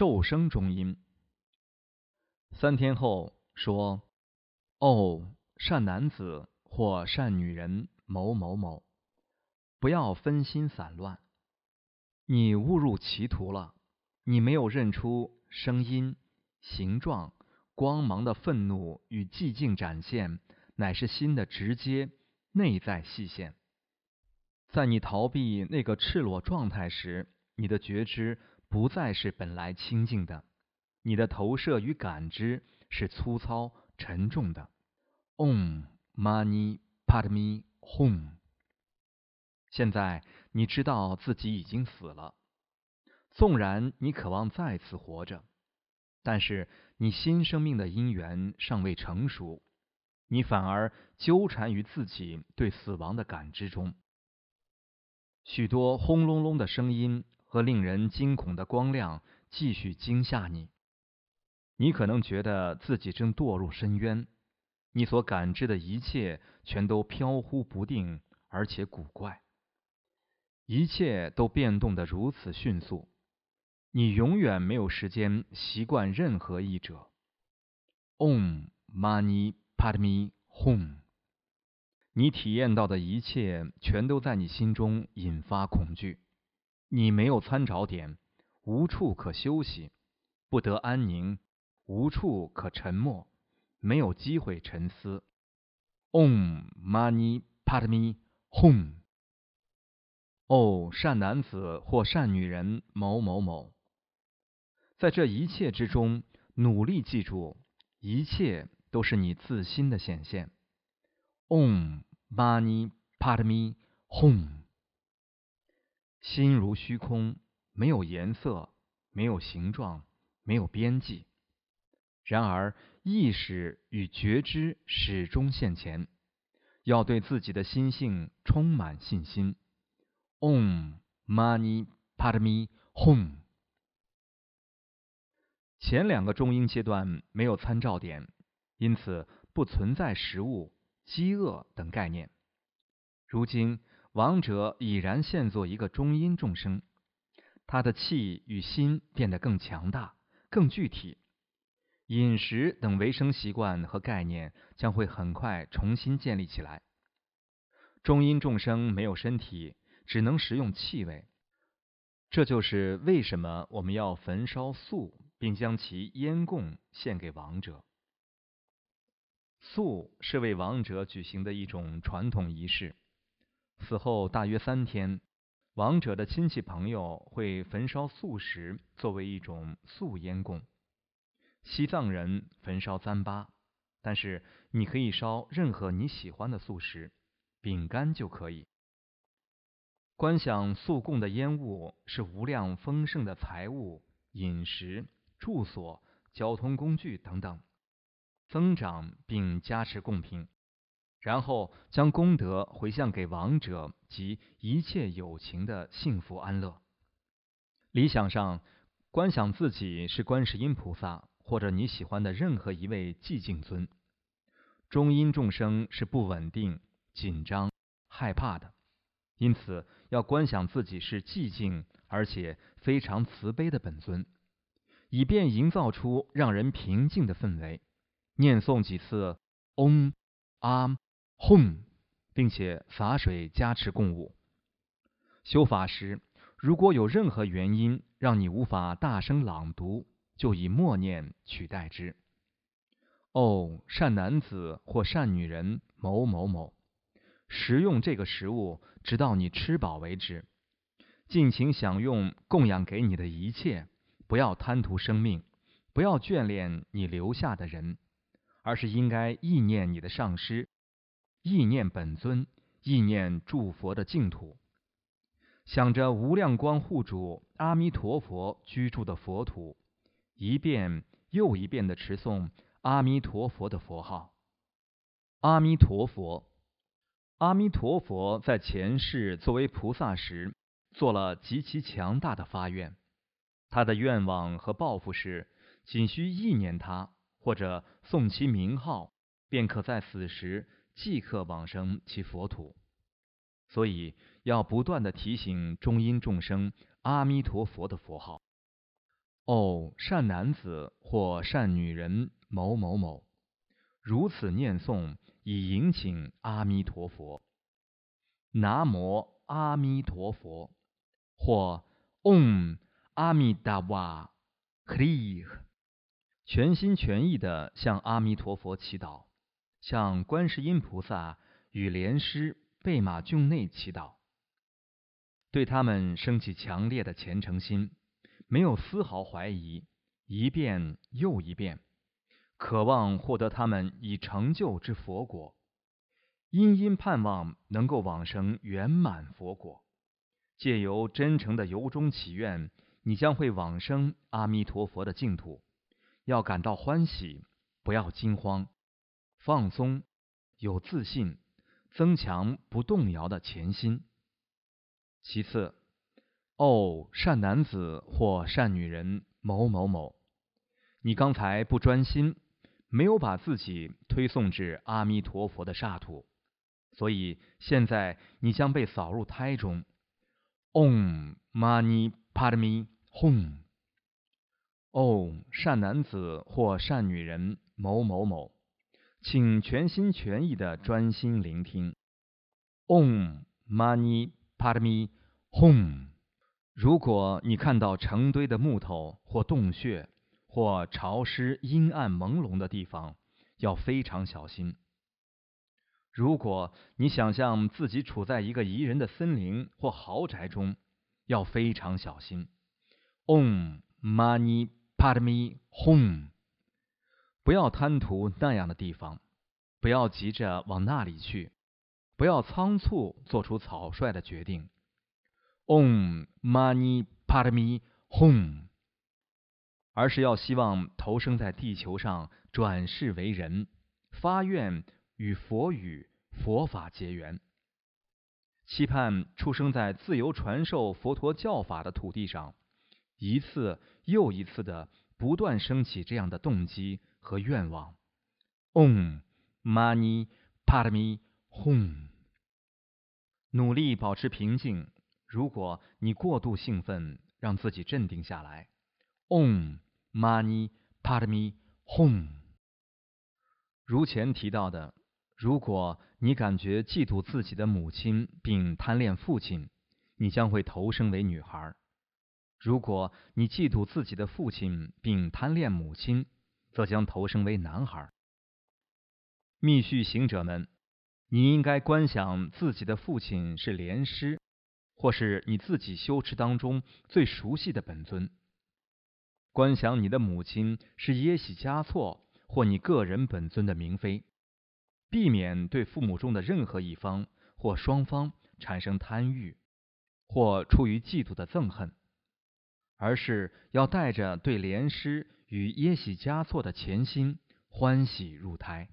受生中音。三天后说：“哦，善男子或善女人某某某，不要分心散乱。你误入歧途了，你没有认出声音、形状、光芒的愤怒与寂静展现，乃是心的直接内在细线。在你逃避那个赤裸状态时。”你的觉知不再是本来清净的，你的投射与感知是粗糙沉重的。Om Mani Padme Hum。现在你知道自己已经死了，纵然你渴望再次活着，但是你新生命的因缘尚未成熟，你反而纠缠于自己对死亡的感知中。许多轰隆隆的声音。和令人惊恐的光亮继续惊吓你，你可能觉得自己正堕入深渊，你所感知的一切全都飘忽不定，而且古怪，一切都变动得如此迅速，你永远没有时间习惯任何一者。Om Mani Padme Hum，你体验到的一切全都在你心中引发恐惧。你没有参照点，无处可休息，不得安宁，无处可沉默，没有机会沉思。Om Mani Padme Hum。哦，善男子或善女人某某某，在这一切之中，努力记住，一切都是你自心的显现。Om Mani Padme Hum。心如虚空，没有颜色，没有形状，没有边际。然而，意识与觉知始终现前。要对自己的心性充满信心。Om Mani Padme Hum。前两个中英阶段没有参照点，因此不存在食物、饥饿等概念。如今。王者已然现作一个中阴众生，他的气与心变得更强大、更具体，饮食等维生习惯和概念将会很快重新建立起来。中阴众生没有身体，只能食用气味，这就是为什么我们要焚烧素，并将其烟供献给王者。素是为王者举行的一种传统仪式。死后大约三天，亡者的亲戚朋友会焚烧素食作为一种素烟供。西藏人焚烧糌粑，但是你可以烧任何你喜欢的素食，饼干就可以。观想素供的烟雾是无量丰盛的财物、饮食、住所、交通工具等等，增长并加持供品。然后将功德回向给亡者及一切有情的幸福安乐。理想上，观想自己是观世音菩萨，或者你喜欢的任何一位寂静尊。中阴众生是不稳定、紧张、害怕的，因此要观想自己是寂静而且非常慈悲的本尊，以便营造出让人平静的氛围。念诵几次嗡阿。轰并且洒水加持供物。修法时，如果有任何原因让你无法大声朗读，就以默念取代之。哦，善男子或善女人某某某，食用这个食物直到你吃饱为止，尽情享用供养给你的一切，不要贪图生命，不要眷恋你留下的人，而是应该意念你的上师。意念本尊，意念诸佛的净土，想着无量光护主阿弥陀佛居住的佛土，一遍又一遍的持诵阿弥陀佛的佛号。阿弥陀佛，阿弥陀佛在前世作为菩萨时，做了极其强大的发愿。他的愿望和抱负是，仅需意念他或者诵其名号，便可在死时。即刻往生其佛土，所以要不断的提醒中阴众生阿弥陀佛的佛号。哦，善男子或善女人某某某，如此念诵，以迎请阿弥陀佛。南无阿弥陀佛，或嗡阿弥达瓦克利，全心全意的向阿弥陀佛祈祷，向观世音菩萨与莲师贝玛俊内祈祷，对他们升起强烈的虔诚心。没有丝毫怀疑，一遍又一遍，渴望获得他们已成就之佛果，殷殷盼望能够往生圆满佛果。借由真诚的由衷祈愿，你将会往生阿弥陀佛的净土。要感到欢喜，不要惊慌，放松，有自信，增强不动摇的潜心。其次。哦，善男子或善女人某某某，你刚才不专心，没有把自己推送至阿弥陀佛的刹土，所以现在你将被扫入胎中。Om Mani Padme Hum。哦，善男子或善女人某某某，请全心全意的专心聆听。Om Mani Padme Hum。如果你看到成堆的木头或洞穴或潮湿阴暗朦胧的地方，要非常小心。如果你想象自己处在一个宜人的森林或豪宅中，要非常小心。Om Mani Padme Hum。不要贪图那样的地方，不要急着往那里去，不要仓促做出草率的决定。Om Mani Padme Hum，而是要希望投生在地球上，转世为人，发愿与佛语、佛法结缘，期盼出生在自由传授佛陀教法的土地上，一次又一次的不断升起这样的动机和愿望。Om Mani Padme Hum，努力保持平静。如果你过度兴奋，让自己镇定下来。Om Mani Padme Hum。如前提到的，如果你感觉嫉妒自己的母亲并贪恋父亲，你将会投生为女孩；如果你嫉妒自己的父亲并贪恋母亲，则将投生为男孩。密续行者们，你应该观想自己的父亲是莲师。或是你自己修持当中最熟悉的本尊，观想你的母亲是耶喜加措或你个人本尊的明妃，避免对父母中的任何一方或双方产生贪欲或出于嫉妒的憎恨，而是要带着对莲师与耶喜嘉措的虔心欢喜入胎。